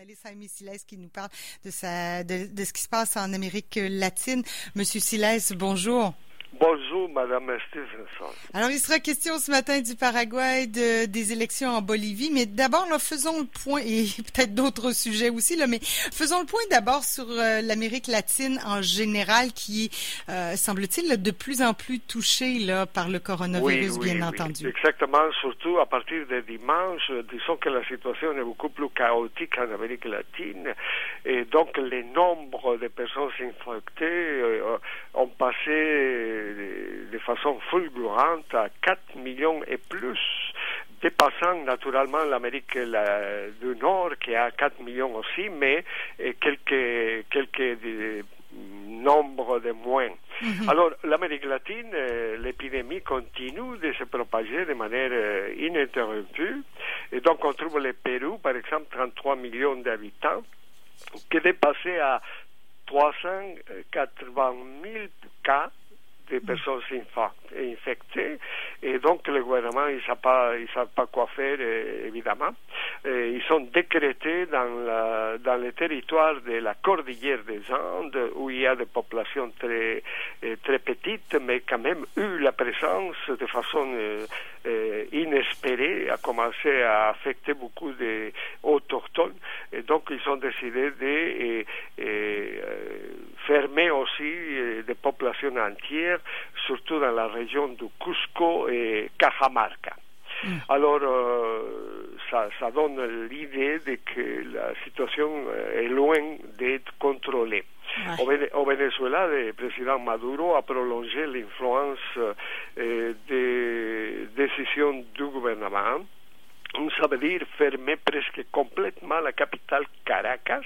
journaliste Jaime Siles qui nous parle de, sa, de, de, ce qui se passe en Amérique latine. Monsieur Siles, bonjour. Bonjour, Madame Stevenson. Alors, il sera question ce matin du Paraguay, de, des élections en Bolivie, mais d'abord, faisons le point, et peut-être d'autres sujets aussi, là, mais faisons le point d'abord sur euh, l'Amérique latine en général, qui est, euh, semble-t-il, de plus en plus touchée là, par le coronavirus, oui, oui, bien oui. entendu. Exactement, surtout à partir de dimanche, disons que la situation est beaucoup plus chaotique en Amérique latine, et donc les nombres de personnes infectées euh, ont passé de façon fulgurante à 4 millions et plus, dépassant naturellement l'Amérique du Nord qui a 4 millions aussi, mais quelques, quelques nombres de moins. Mm -hmm. Alors, l'Amérique latine, l'épidémie continue de se propager de manière ininterrompue. Et donc, on trouve le Pérou, par exemple, 33 millions d'habitants, qui est dépassé à 380 000 cas de personnes infectées et donc le gouvernement il ne il sait pas quoi faire évidemment. Et ils sont décrétés dans la, dans le territoire de la cordillère des Andes où il y a des populations très très petites mais quand même eu la présence de façon euh, inespérée a commencé à affecter beaucoup d'autochtones et donc ils ont décidé de fermer aussi des populations entières surtout dans la région du Cusco et Cajamarca. Mm. Alors, euh, ça, ça, donne l'idée de que la situation est loin d'être contrôlée. Ouais. Au, Venezuela, le président Maduro a prolongé l'influence euh, des décisions du gouvernement. Ça veut dire fermer presque complètement la capitale Caracas,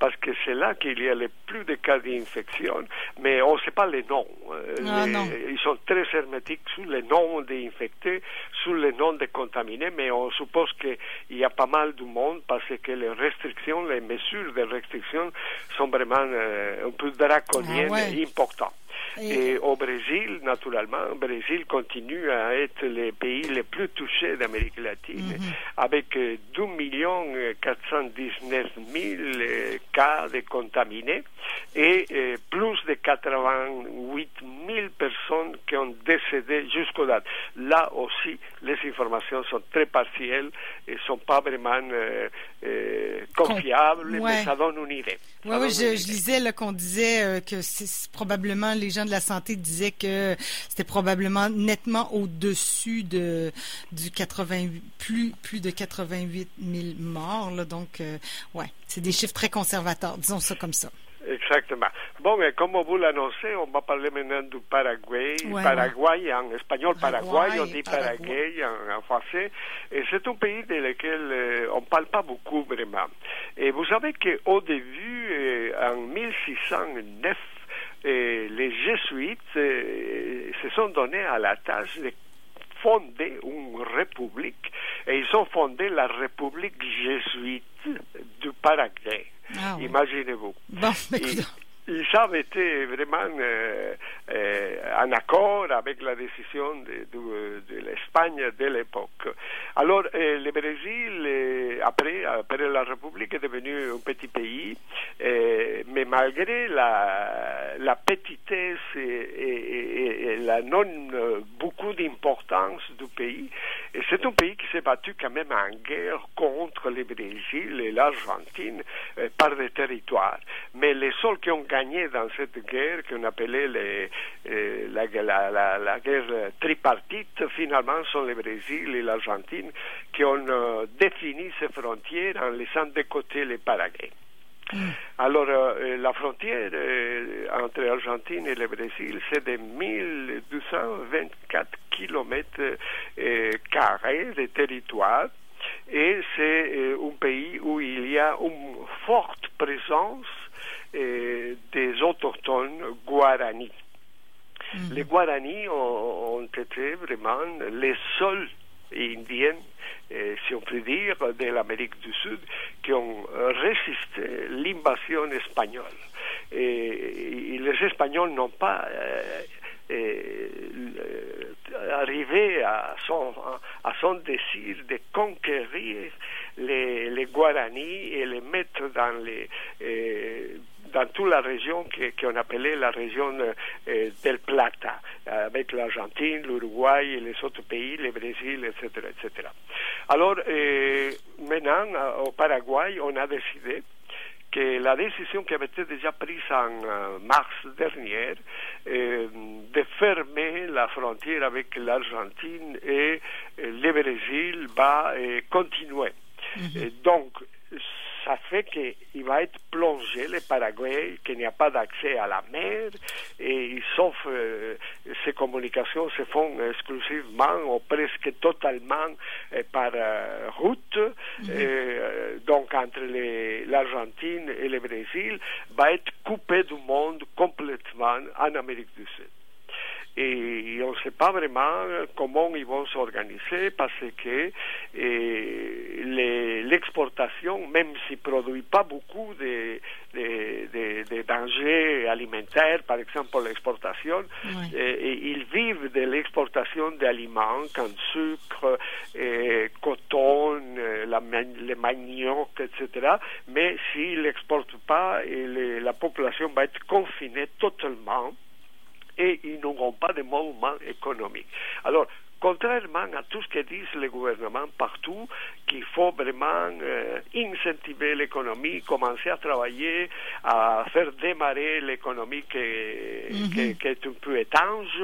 parce que c'est là qu'il y a le plus de cas d'infection, mais on ne sait pas les noms. Ah, les, non. Ils sont très hermétiques sur les noms des infectés, sur les noms des contaminés, mais on suppose qu'il y a pas mal de monde parce que les restrictions, les mesures de restriction sont vraiment euh, un peu draconiennes ah, ouais. et importantes. Et, et, au Brésil, naturellement, le Brésil continue à être le pays le plus touché d'Amérique latine, Mm -hmm. avec 2 millions 419 000 cas de contaminés et euh, plus de 88 000 personnes qui ont décédé jusqu'au date. Là aussi, les informations sont très partielles et sont pas vraiment euh, euh, confiables, ouais. mais ça donne une idée. Oui, oui, je, je, lisais qu'on disait euh, que c'est probablement les gens de la santé disaient que c'était probablement nettement au-dessus de du 88 plus plus de 88 000 morts. Là, donc, euh, ouais, c'est des chiffres très conservateurs, disons ça comme ça. Exactement. Bon, mais comme vous l'annoncez, on va parler maintenant du Paraguay. Ouais, Paraguay, ouais. en espagnol, Paraguay, Paraguay on dit Paraguay. Paraguay en, en, français. Et c'est un pays dans lequel euh, on ne parle pas beaucoup vraiment. Et vous savez qu'au début, euh, en 1609, euh, les jésuites se sont donnés à la tâche de fondé une république et ils ont fondé la république jésuite du Paraguay. Ah, oui. Imaginez-vous. Bon, ils, ils avaient été vraiment euh, euh, en accord avec la décision de, de, de l'Espagne de l'époque. Alors, euh, le Brésil, après, après la République, est devenu un petit pays, mais malgré la, la petitesse et, et, et, la non beaucoup d'importance du pays, c'est un pays qui s'est battu quand même en guerre contre le Brésil et l'Argentine par des territoires. Mais les seuls qui ont gagné dans cette guerre qu'on appelait euh, la, guerre tripartite, finalement, sont le Brésil et l'Argentine qui ont euh, défini ces frontières en laissant de côté les Paraguay. Mm. Alors, euh, la frontière entre l'Argentine et le Brésil, c'est de 1224 kilomètres carrés de territoire et c'est un pays où il y a une forte présence des autochtones guaranis. Mm. Les guaranis ont, ont, été vraiment les seuls indiens, eh, si on peut dire, de l'Amérique du Sud qui ont résisté l'invasion espagnole. Et, et, les Espagnols n'ont pas eh, arrivé à son, à son désir de conquérir les Guaranis et les mettre dans les dans toute la région qu'on appelait la région euh, del Plata, avec l'Argentine, l'Uruguay et les autres pays, le Brésil, etc. etc. Alors, euh, maintenant, au Paraguay, on a décidé que la décision qui avait été déjà prise en euh, mars dernier euh, de fermer la frontière avec l'Argentine et le Brésil va continuer. Mhm. et donc, ça fait qu'il va être plongé, le Paraguay, qu'il n'y a pas d'accès à la mer, et sauf euh, ces communications se font exclusivement ou presque totalement euh, par euh, route, mhm. donc entre l'Argentine et le Brésil, va être coupé du monde complètement en Amérique du Sud et on ne sait pas vraiment comment ils vont s'organiser parce que l'exportation, même s'il ne produit pas beaucoup de, de, dangers alimentaires, par exemple l'exportation, ils vivent de l'exportation d'aliments comme sucre, coton, la, le manioc, etc. Mais s'ils n'exportent pas, la population va être confinée totalement et ils n'auront pas de mouvement économique. Alors, contrairement à tout ce que disent les gouvernements partout, qu'il faut vraiment euh, incentiver l'économie, commencer à travailler, à faire démarrer l'économie qui, mhm. qui, est un peu étanche.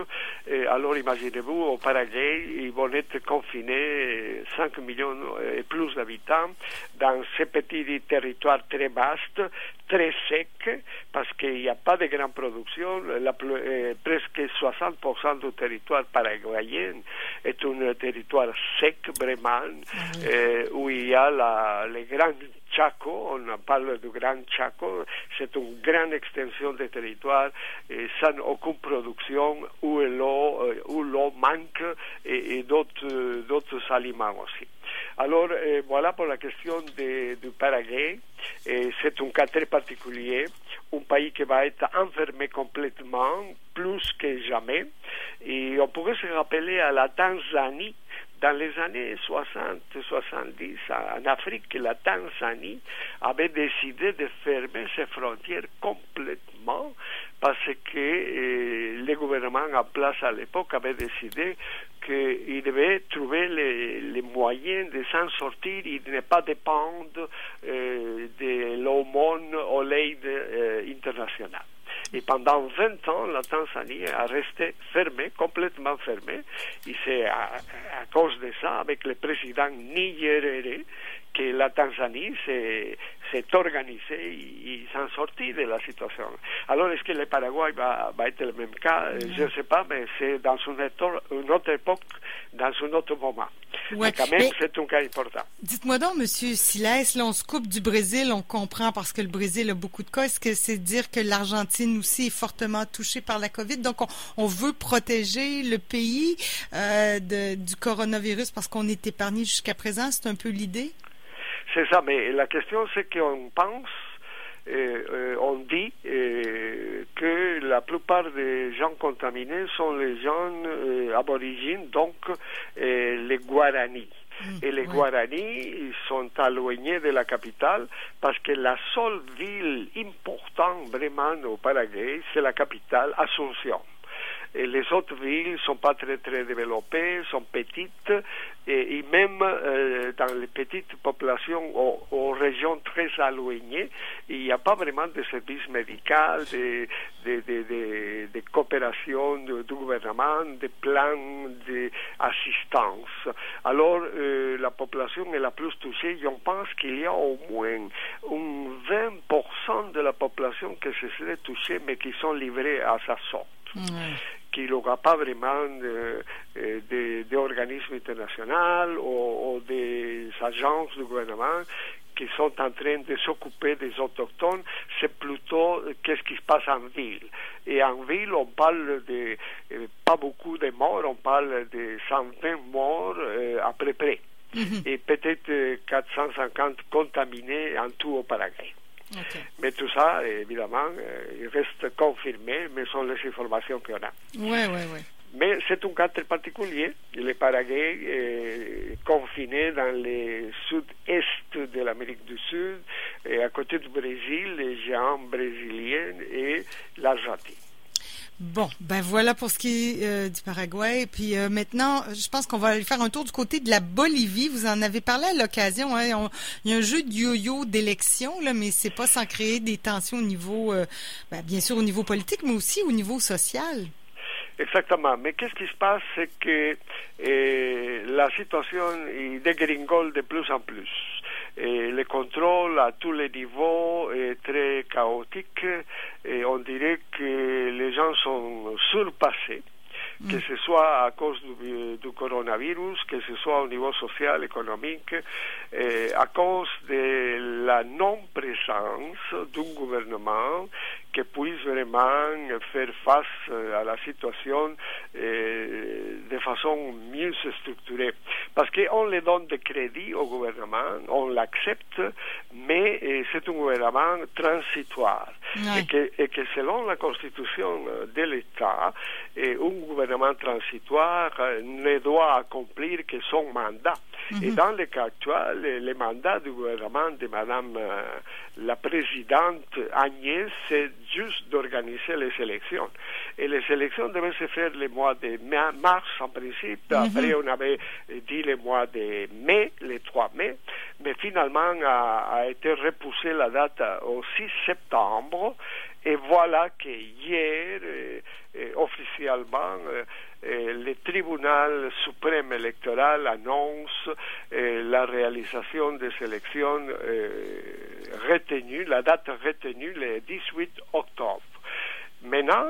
alors imaginez-vous, au Paraguay, ils vont être confinés 5 millions et plus d'habitants dans ces petits territoires très vastes, très secs, parce qu'il n'y a pas de grande production. La, euh, presque 60% du territoire paraguayen est un territoire sec, vraiment, euh, où il y a la, les grands Chaco, on parle du Grand Chaco, c'est une grande extension de territoire et sans aucune production où l'eau, où l'eau manque et, et d'autres, d'autres aliments aussi. Alors euh, voilà pour la question du Paraguay. c'est un cas très particulier, un pays qui va être enfermé complètement, plus que jamais. Et on pourrait se rappeler à la Tanzanie dans les années 60-70, en Afrique, la Tanzanie avait décidé de fermer ses frontières complètement parce que euh, le gouvernement en place à l'époque avait décidé qu'il devait trouver les, moyens de s'en sortir et de ne pas dépendre euh, de l'aumône ou l'aide euh, internationale. Et pendant 20 ans, la Tanzanie a resté fermée, complètement fermée. Et c'est à, cause de ça, avec le président Nyerere, que la Tanzanie s'est organisée et, s'en sortit de la situation. Alors, est-ce que le Paraguay va, être le même cas Je ne sais pas, mais c'est dans une, une, autre époque, dans un autre moment. mais quand même, c'est un cas important. Dites-moi donc, M. Silas, là, on se coupe du Brésil, on comprend parce que le Brésil a beaucoup de cas. Est-ce que c'est dire que l'Argentine aussi est fortement touchée par la COVID? Donc, on, veut protéger le pays euh, du coronavirus parce qu'on est épargné jusqu'à présent. C'est un peu l'idée? C'est ça, mais la question c'est qu'on pense, euh, on dit euh, que la plupart des gens contaminés sont les gens euh, aborigènes, donc les Guaranis. Mm, et les Guaranis sont éloignés de la capitale parce que la seule ville importante vraiment au Paraguay, c'est la capitale, Asunción. Les autres villes sont pas très développées, sont petites, et, même euh, dans les petites populations aux, régions très éloignées, il n'y a pas vraiment de services médicaux, de coopération du gouvernement, de plans d'assistance. Alors, euh, la population est la plus touchée. On pense qu'il y a au moins un 20% de la population qui se serait touchée, mais qui sont livrés à sa sorte qu'il n'y aura pas vraiment d'organismes internationaux ou, des agences du gouvernement qui sont en train de s'occuper des autochtones, c'est plutôt qu'est-ce qui se passe en ville. Et en ville, on parle de euh, pas beaucoup de morts, on parle de 120 morts euh, à peu près. Mhm. Et peut-être 450 contaminés en tout au Paraguay. Mais tout ça, évidemment, euh, il reste confirmé, mais sont les informations qu'on a. Oui, oui, oui. mais c'est un cas très particulier. Le Paraguay est confiné dans le sud-est de l'Amérique du Sud, et à côté du Brésil, les géants brésiliens et l'Argentine. Bon, ben voilà pour ce qui est euh, du Paraguay. Puis euh, maintenant, je pense qu'on va aller faire un tour du côté de la Bolivie. Vous en avez parlé à l'occasion. Hein? il y a un jeu de yo-yo d'élection, là, mais c'est pas sans créer des tensions au niveau, euh, ben, bien sûr au niveau politique, mais aussi au niveau social. Exactement. Mais qu'est-ce qui se passe, c'est que la situation dégringole de plus en plus. Et le contrôle à tous les niveaux est très chaotique et on dirait que les gens sont surpassés que ce soit à cause du, du, coronavirus, que ce soit au niveau social, économique, eh, à cause de la non-présence d'un gouvernement qui puisse vraiment faire face à la situation eh, de façon mieux structurée. Parce qu'on les donne des crédits au gouvernement, on l'accepte, mais eh, c'est un gouvernement transitoire. Et, que, et, que, selon la constitution de l'État, un gouvernement transitoire ne doit accomplir que son mandat. Mm -hmm. Et dans le cas actuel, le mandat du gouvernement de Madame euh, la présidente Agnès, c'est juste d'organiser les élections. Et les élections devaient se faire le mois de mars en principe. Mm -hmm. Après, on avait dit le mois de mai, le 3 mai. Mais finalement, a, a été repoussée la date au 6 septembre. Et voilà que hier, euh, euh, officiellement, le tribunal suprême électoral annonce la réalisation des élections retenues, la date retenue le 18 octobre. Maintenant,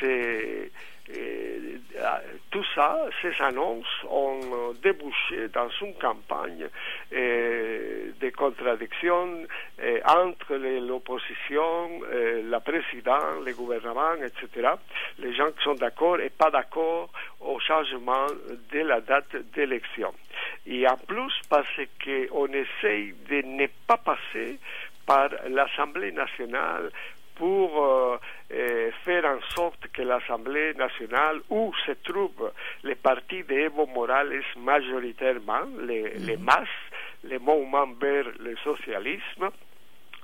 c'est tout ça, ces annonces ont débouché dans une campagne euh, de contradictions euh, entre l'opposition, euh, la présidente, le gouvernement, etc. Les gens qui sont d'accord et pas d'accord au changement de la date d'élection. Et en plus, parce qu'on essaye de ne pas passer par l'Assemblée nationale pour euh, euh, faire en sorte que l'Assemblée nationale, où se trouvent les partis d'Evo Morales majoritairement, les, les masses, les mouvements vers le socialisme,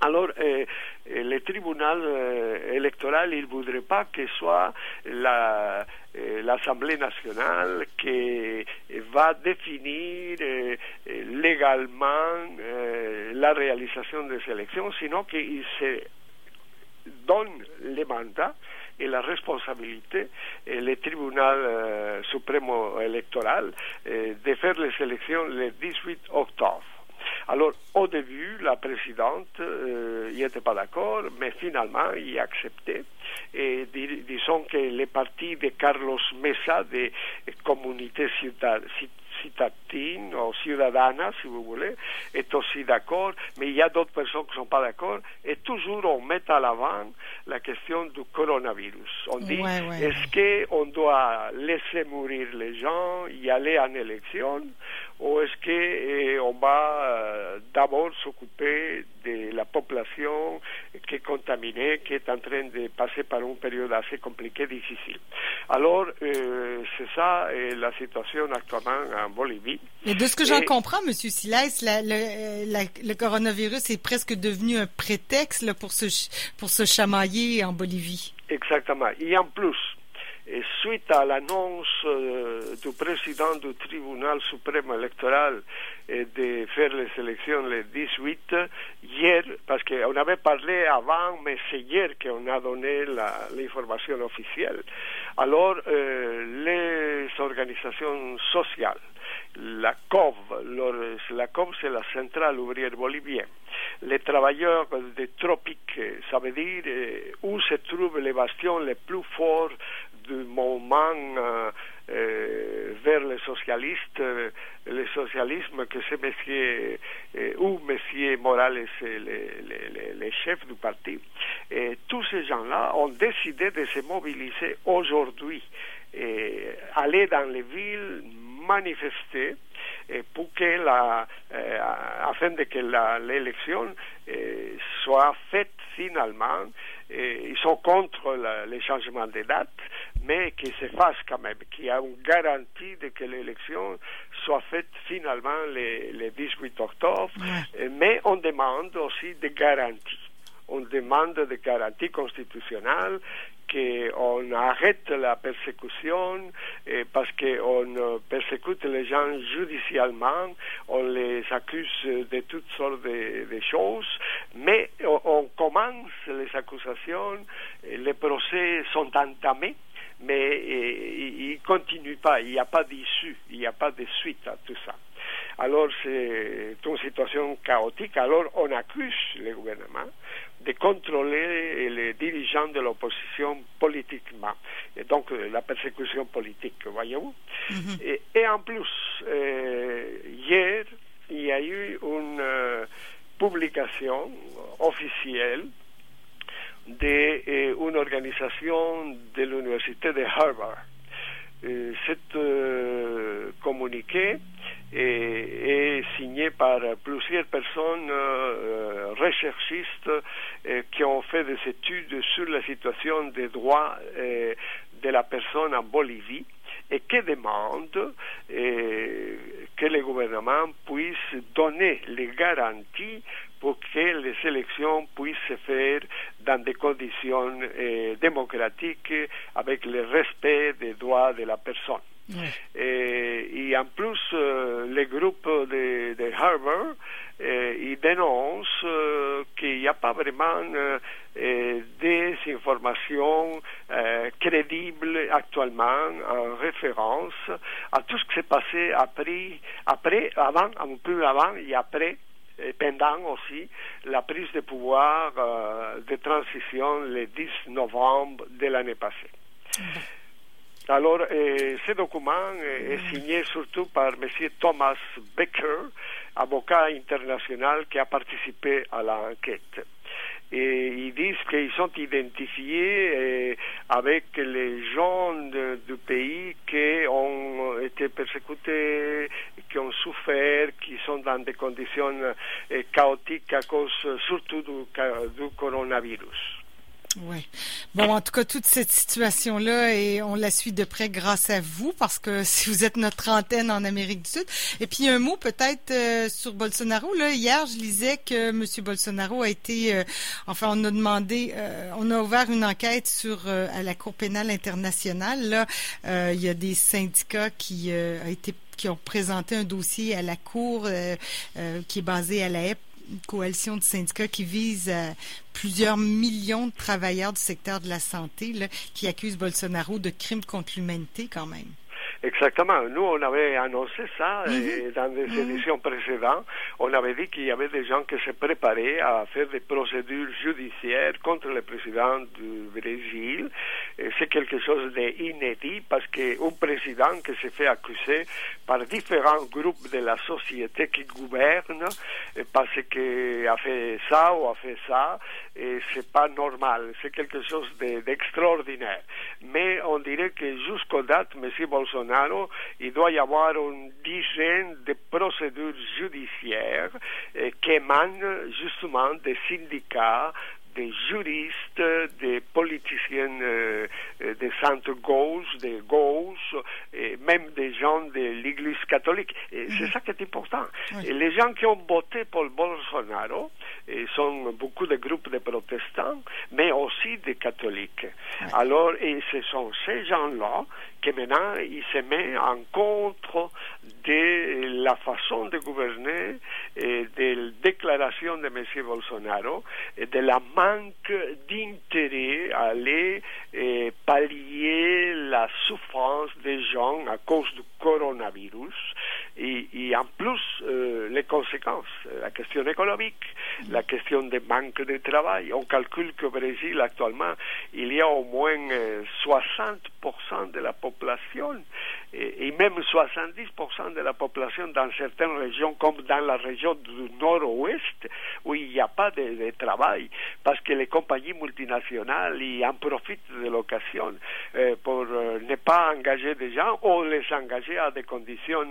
alors, euh, le tribunal euh, électoral, il ne voudrait pas que soit la, euh, l'Assemblée nationale qui va définir légalement la réalisation des élections, sinon qu'il se donne les mandats et la responsabilité et tribunal euh, suprême électoral euh, de faire les élections le 18 octobre. Alors, au début, la présidente n'y euh, pas d'accord, mais finalement, il a accepté. Et dis, disons que les partis de Carlos Mesa, de Communauté citadine ou ciudadana, si vous voulez, est aussi d'accord, mais il y a d'autres personnes qui ne sont pas d'accord, et toujours on met à l'avant la question du coronavirus. On dit, ouais, ouais, est-ce qu'on doit laisser mourir les gens, y aller en élection, ou est-ce qu'on eh, va euh, d'abord s'occuper de la population qui est contaminée, qui est en train de passer par une période assez compliquée, difficile. Alors, euh, c'est ça euh, la situation actuellement en Bolivie. Et de ce que j'en comprends, M. Silès, la, le, la, le, coronavirus est presque devenu un prétexte là, pour, se, pour se chamailler en Bolivie. Exactement. Et en plus, suite à l'annonce euh, du président du tribunal suprême électoral et de faire les élections le 18, hier, parce qu'on avait parlé avant, mais c'est hier qu'on a donné l'information officielle, alors euh, les organisations sociales, la COV, la COV c'est la Centrale ouvrière bolivienne, les travailleurs des tropiques, ça veut dire euh, où se trouvent les bastions les plus forts du mouvement euh, euh, vers les socialistes, euh, le socialisme que c'est euh, ou monsieur Morales, les, chefs du parti. Tous ces gens-là ont décidé de se mobiliser aujourd'hui, aller dans les villes, manifester pour que la, afin de que l'élection soit faite finalement. Ils sont contre la, les changements de date, mais qu'il se fasse quand même, qu'il y a une garantie de que l'élection soit faite finalement le, 18 octobre, mais on demande aussi des garanties. On demande des garanties constitutionnelles qu'on arrête la persécution parce qu'on euh, persécute les gens judicialement, on les accuse de toutes sortes de, choses, mais on, commence les accusations, les procès sont entamés, mais ils ne continuent pas, il n'y a pas d'issue, il n'y a pas de suite à tout ça. Alors c'est une situation chaotique, alors on accuse le gouvernement de contrôler les dirigeants de l'opposition politiquement, et donc euh, la persécution politique, voyez-vous. Mhm. et, en plus, euh, hier, il y a eu une euh, publication officielle d'une organisation de l'université de Harvard. cette communiqué est, signé par plusieurs personnes recherchistes qui ont fait des études sur la situation des droits de la personne en Bolivie et qui demandent que le gouvernement puisse donner les garanties pour que les élections puissent se faire dans des conditions démocratiques avec le respect des droits de la personne. Et, en plus, euh, les groupes de, de Harvard euh, ils dénoncent euh, qu'il n'y a pas vraiment des informations crédibles actuellement en référence à tout ce qui s'est passé après, après, avant, un peu avant et après et pendant aussi la prise de pouvoir de transition le 10 novembre de l'année passée. Alors, eh, ce document est signé surtout par M. Thomas Becker, avocat international qui a participé à l'enquête. Et ils disent qu'ils sont identifiés eh, avec les gens du pays qui ont été persécutés, souffert, qui sont dans des conditions eh, chaotiques à cause surtout du coronavirus. Oui. Bon, en tout cas, toute cette situation-là, et on la suit de près grâce à vous, parce que si vous êtes notre antenne en Amérique du Sud. Et puis, un mot peut-être euh, sur Bolsonaro. Là, hier, je lisais que M. Bolsonaro a été, euh, enfin, on a demandé, euh, on a ouvert une enquête sur à la Cour pénale internationale. Là, il y a des syndicats qui a été qui ont présenté un dossier à la Cour qui est basé à la HEP coalition de syndicats qui vise euh, plusieurs millions de travailleurs du secteur de la santé qui accusent Bolsonaro de crimes contre l'humanité quand même. Exactement. Nous, on avait annoncé ça mhm. dans des mhm. éditions précédentes. On avait dit qu'il y avait des gens qui se préparaient à faire des procédures judiciaires contre le président du Brésil. C'est quelque chose d'inédit parce qu'un président qui se fait accuser par différents groupes de la société qui gouvernent parce qu'il a fait ça ou a fait ça, et c'est pas normal. C'est quelque chose d'extraordinaire. Mais on dirait que jusqu'au date, M. Bolsonaro il doit y avoir une dizaine de procédures judiciaires eh, qui émanent justement des syndicats, des juristes, des politiciens euh, euh, de centre-gauche, de gauche, et même des gens de l'Église catholique. Et c'est mhm. ça qui est important. Et les gens qui ont voté pour Bolsonaro et sont beaucoup de groupes de protestants, mais aussi des catholiques. Alors, et ce sont ces gens-là qui maintenant ils se mettent en contre de la façon de gouverner et des déclarations de M. Bolsonaro et de la manque d'intérêt à aller eh, pallier la souffrance des gens à cause du coronavirus et, en plus euh, les conséquences, la question économique, la question des manque de travail. On calcule qu'au Brésil actuellement, il y a au moins 60% euh, de la population et, même 70% de la population dans certaines régions comme dans la région du nord-ouest où il n'y a pas de, travail parce que les compagnies multinationales y en profitent de l'occasion euh, pour euh, ne pas engager des gens ou les engager à des conditions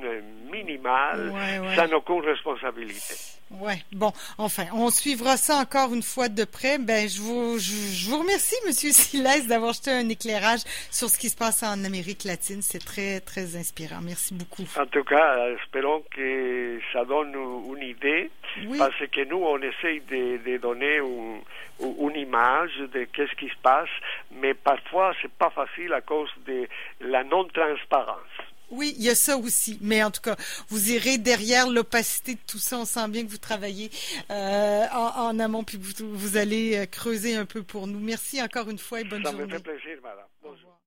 minimales sans aucune responsabilité. Ouais, bon, enfin, on suivra ça encore une fois de près. Ben, je vous, je, vous remercie, Monsieur Silas, d'avoir jeté un éclairage sur ce qui se passe en Amérique latine. C'est très, très inspirant. Merci beaucoup. En tout cas, espérons que ça donne une idée, parce que nous, on essaye de, donner une, image de qu'est-ce qui se passe, mais parfois, c'est pas facile à cause de la non-transparence. Oui, il y a ça aussi. Mais en tout cas, vous irez derrière l'opacité de tout ça. On sent bien que vous travaillez euh, en, amont, puis vous, allez euh, creuser un peu pour nous. Merci encore une fois et bonne journée. Ça me fait plaisir, madame.